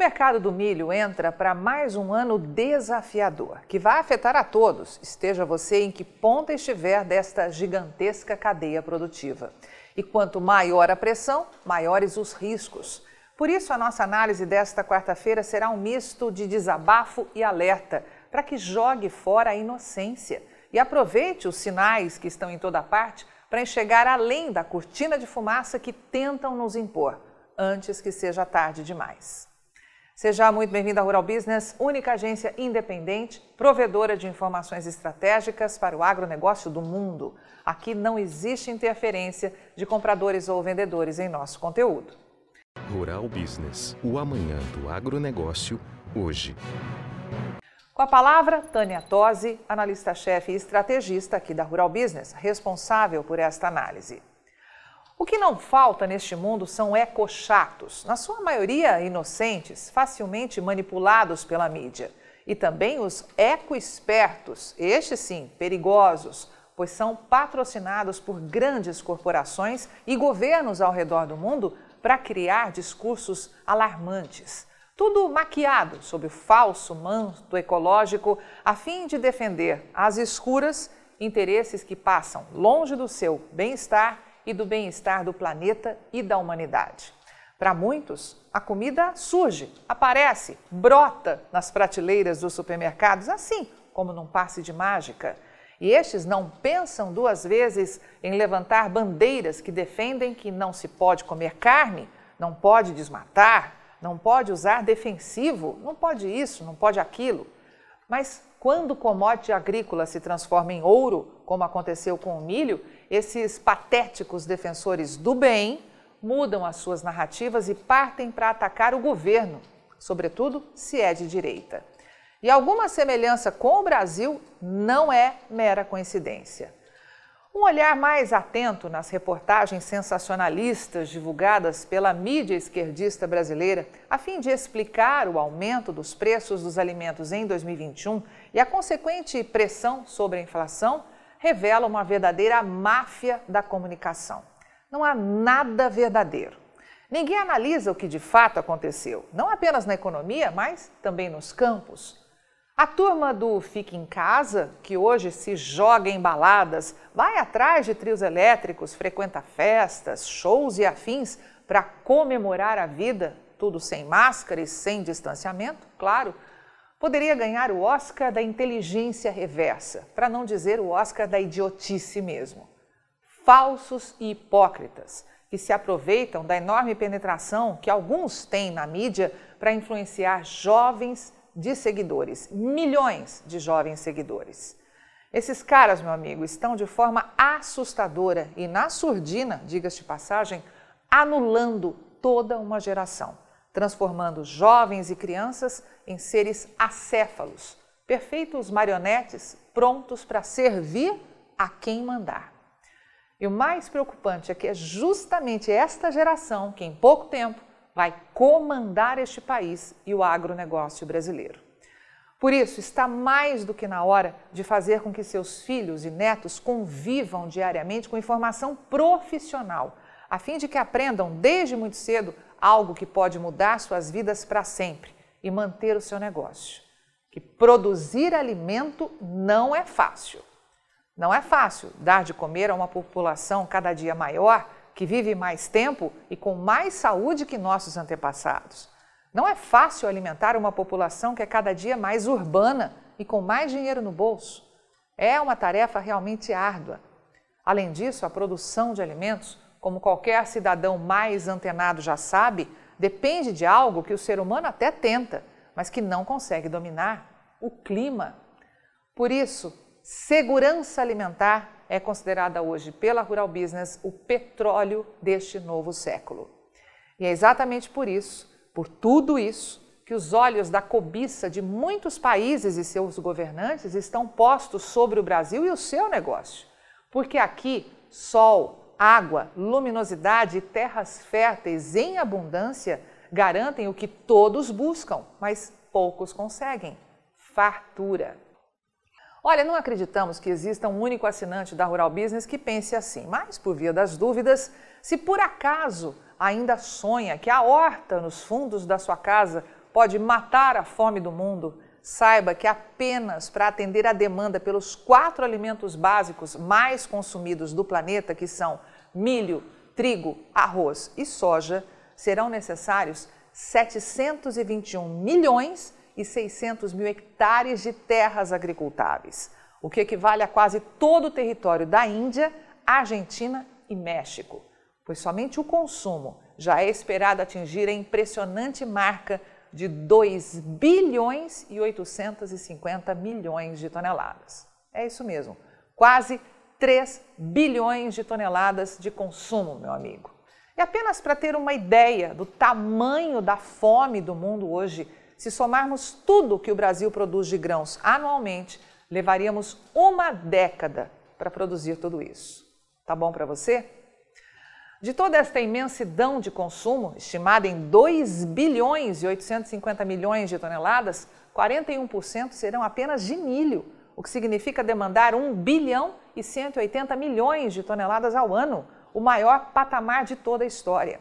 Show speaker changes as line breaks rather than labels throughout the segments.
mercado do milho entra para mais um ano desafiador, que vai afetar a todos, esteja você em que ponta estiver desta gigantesca cadeia produtiva. E quanto maior a pressão, maiores os riscos. Por isso, a nossa análise desta quarta-feira será um misto de desabafo e alerta, para que jogue fora a inocência e aproveite os sinais que estão em toda parte para enxergar além da cortina de fumaça que tentam nos impor, antes que seja tarde demais. Seja muito bem-vindo à Rural Business, única agência independente, provedora de informações estratégicas para o agronegócio do mundo. Aqui não existe interferência de compradores ou vendedores em nosso conteúdo.
Rural Business, o amanhã do agronegócio, hoje.
Com a palavra, Tânia Tosi, analista-chefe e estrategista aqui da Rural Business, responsável por esta análise. O que não falta neste mundo são ecochatos, na sua maioria inocentes, facilmente manipulados pela mídia. E também os ecoespertos, estes sim, perigosos, pois são patrocinados por grandes corporações e governos ao redor do mundo para criar discursos alarmantes. Tudo maquiado sob o falso manto ecológico, a fim de defender às escuras interesses que passam longe do seu bem-estar e do bem-estar do planeta e da humanidade. Para muitos, a comida surge, aparece, brota nas prateleiras dos supermercados, assim como num passe de mágica. E estes não pensam duas vezes em levantar bandeiras que defendem que não se pode comer carne, não pode desmatar, não pode usar defensivo, não pode isso, não pode aquilo. Mas quando o commodity agrícola se transforma em ouro, como aconteceu com o milho, esses patéticos defensores do bem mudam as suas narrativas e partem para atacar o governo, sobretudo se é de direita. E alguma semelhança com o Brasil não é mera coincidência. Um olhar mais atento nas reportagens sensacionalistas divulgadas pela mídia esquerdista brasileira, a fim de explicar o aumento dos preços dos alimentos em 2021 e a consequente pressão sobre a inflação, revela uma verdadeira máfia da comunicação. Não há nada verdadeiro. Ninguém analisa o que de fato aconteceu, não apenas na economia, mas também nos campos. A turma do Fique em Casa, que hoje se joga em baladas, vai atrás de trios elétricos, frequenta festas, shows e afins para comemorar a vida, tudo sem máscara e sem distanciamento, claro, poderia ganhar o Oscar da inteligência reversa, para não dizer o Oscar da idiotice mesmo. Falsos e hipócritas que se aproveitam da enorme penetração que alguns têm na mídia para influenciar jovens de seguidores, milhões de jovens seguidores. Esses caras, meu amigo, estão de forma assustadora e na surdina, diga-se de passagem, anulando toda uma geração transformando jovens e crianças em seres acéfalos, perfeitos marionetes prontos para servir a quem mandar. E o mais preocupante é que é justamente esta geração que, em pouco tempo, vai comandar este país e o agronegócio brasileiro. Por isso, está mais do que na hora de fazer com que seus filhos e netos convivam diariamente com informação profissional, a fim de que aprendam desde muito cedo algo que pode mudar suas vidas para sempre e manter o seu negócio. Que produzir alimento não é fácil. Não é fácil dar de comer a uma população cada dia maior, que vive mais tempo e com mais saúde que nossos antepassados. Não é fácil alimentar uma população que é cada dia mais urbana e com mais dinheiro no bolso. É uma tarefa realmente árdua. Além disso, a produção de alimentos como qualquer cidadão mais antenado já sabe, depende de algo que o ser humano até tenta, mas que não consegue dominar: o clima. Por isso, segurança alimentar é considerada hoje pela Rural Business o petróleo deste novo século. E é exatamente por isso, por tudo isso, que os olhos da cobiça de muitos países e seus governantes estão postos sobre o Brasil e o seu negócio. Porque aqui, sol, água, luminosidade e terras férteis em abundância garantem o que todos buscam, mas poucos conseguem: fartura. Olha, não acreditamos que exista um único assinante da Rural Business que pense assim, mas por via das dúvidas, se por acaso ainda sonha que a horta nos fundos da sua casa pode matar a fome do mundo, saiba que apenas para atender a demanda pelos quatro alimentos básicos mais consumidos do planeta, que são milho, trigo, arroz e soja, serão necessários 721 milhões e 600 mil hectares de terras agricultáveis, o que equivale a quase todo o território da Índia, Argentina e México, pois somente o consumo já é esperado atingir a impressionante marca de 2 bilhões e 850 milhões de toneladas. É isso mesmo, quase 3 bilhões de toneladas de consumo, meu amigo. E apenas para ter uma ideia do tamanho da fome do mundo hoje, se somarmos tudo que o Brasil produz de grãos anualmente, levaríamos uma década para produzir tudo isso. Tá bom para você? De toda esta imensidão de consumo, estimada em 2 bilhões e 850 milhões de toneladas, 41% serão apenas de milho, o que significa demandar 1 bilhão e 180 milhões de toneladas ao ano, o maior patamar de toda a história.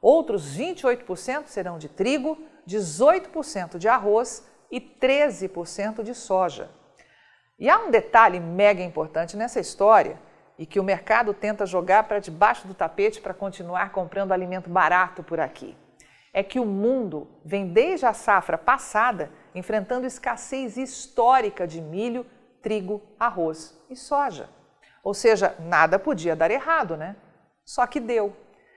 Outros 28% serão de trigo, 18% de arroz e 13% de soja. E há um detalhe mega importante nessa história e que o mercado tenta jogar para debaixo do tapete para continuar comprando alimento barato por aqui. É que o mundo vem desde a safra passada enfrentando escassez histórica de milho, trigo, arroz e soja. Ou seja, nada podia dar errado, né? Só que deu.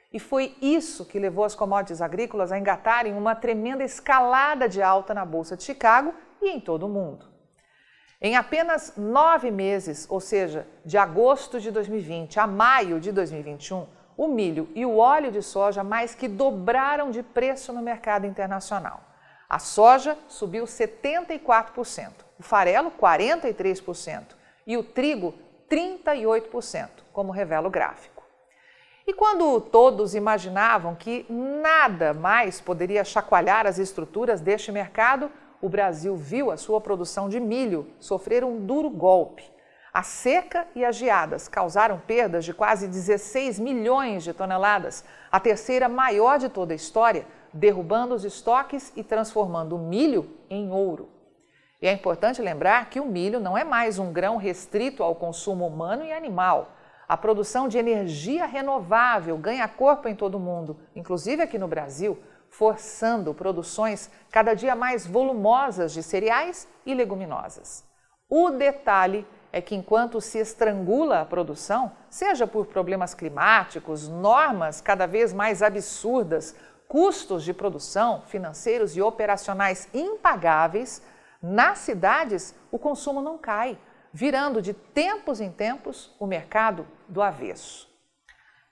E foi isso que levou as commodities agrícolas a engatarem uma tremenda escalada de alta na Bolsa de Chicago e em todo o mundo. Em apenas nove meses, ou seja, de agosto de 2020 a maio de 2021, o milho e o óleo de soja mais que dobraram de preço no mercado internacional. A soja subiu 74%, o farelo 43% e o trigo 38%, como revela o gráfico. E quando todos imaginavam que nada mais poderia chacoalhar as estruturas deste mercado, o Brasil viu a sua produção de milho sofrer um duro golpe. A seca e as geadas causaram perdas de quase 16 milhões de toneladas, a terceira maior de toda a história, derrubando os estoques e transformando o milho em ouro. E é importante lembrar que o milho não é mais um grão restrito ao consumo humano e animal. A produção de energia renovável ganha corpo em todo o mundo, inclusive aqui no Brasil, forçando produções cada dia mais volumosas de cereais e leguminosas. O detalhe é que enquanto se estrangula a produção, seja por problemas climáticos, normas cada vez mais absurdas, custos de produção, financeiros e operacionais impagáveis, nas cidades o consumo não cai, virando de tempos em tempos o mercado do avesso.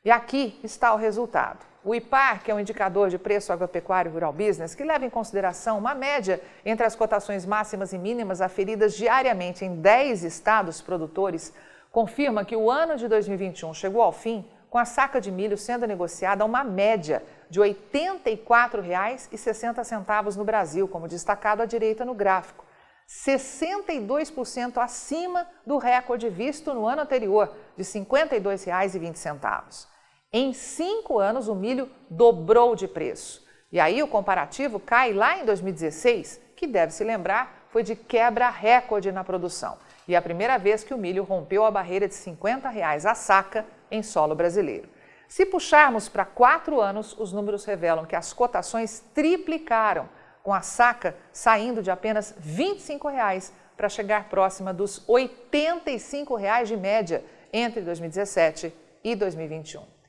E aqui está o resultado. O IPAR, que é um indicador de preço agropecuário rural business, que leva em consideração uma média entre as cotações máximas e mínimas aferidas diariamente em 10 estados produtores, confirma que o ano de 2021 chegou ao fim com a saca de milho sendo negociada a uma média de R$ 84,60 no Brasil, como destacado à direita no gráfico. 62% acima do recorde visto no ano anterior, de R$ 52,20. Em cinco anos, o milho dobrou de preço. E aí o comparativo cai lá em 2016, que deve se lembrar foi de quebra recorde na produção. E é a primeira vez que o milho rompeu a barreira de 50 reais a saca em solo brasileiro. Se puxarmos para quatro anos, os números revelam que as cotações triplicaram, com a saca saindo de apenas 25 reais para chegar próxima dos 85 reais de média entre 2017 e 2021.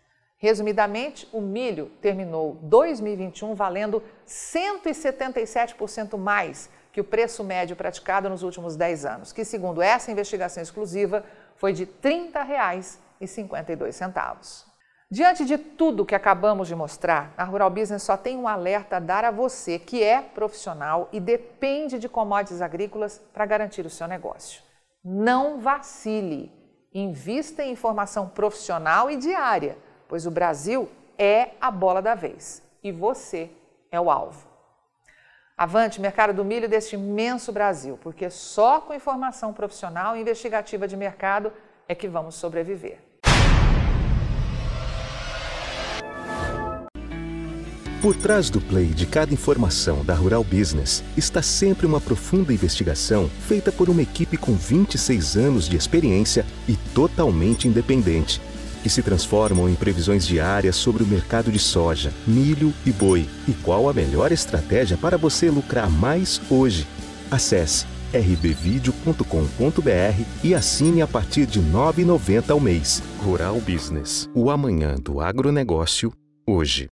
Resumidamente, o milho terminou 2021 valendo 177% mais que o preço médio praticado nos últimos 10 anos, que, segundo essa investigação exclusiva, foi de R$ 30,52. Diante de tudo que acabamos de mostrar, a Rural Business só tem um alerta a dar a você que é profissional e depende de commodities agrícolas para garantir o seu negócio. Não vacile. Invista em informação profissional e diária pois o Brasil é a bola da vez e você é o alvo. Avante, mercado do milho deste imenso Brasil, porque só com informação profissional e investigativa de mercado é que vamos sobreviver.
Por trás do play de cada informação da Rural Business está sempre uma profunda investigação feita por uma equipe com 26 anos de experiência e totalmente independente, que se transformam em previsões diárias sobre o mercado de soja, milho e boi e qual a melhor estratégia para você lucrar mais hoje. Acesse rbvideo.com.br e assine a partir de R$ 9,90 ao mês. Rural Business, o amanhã do agronegócio, hoje.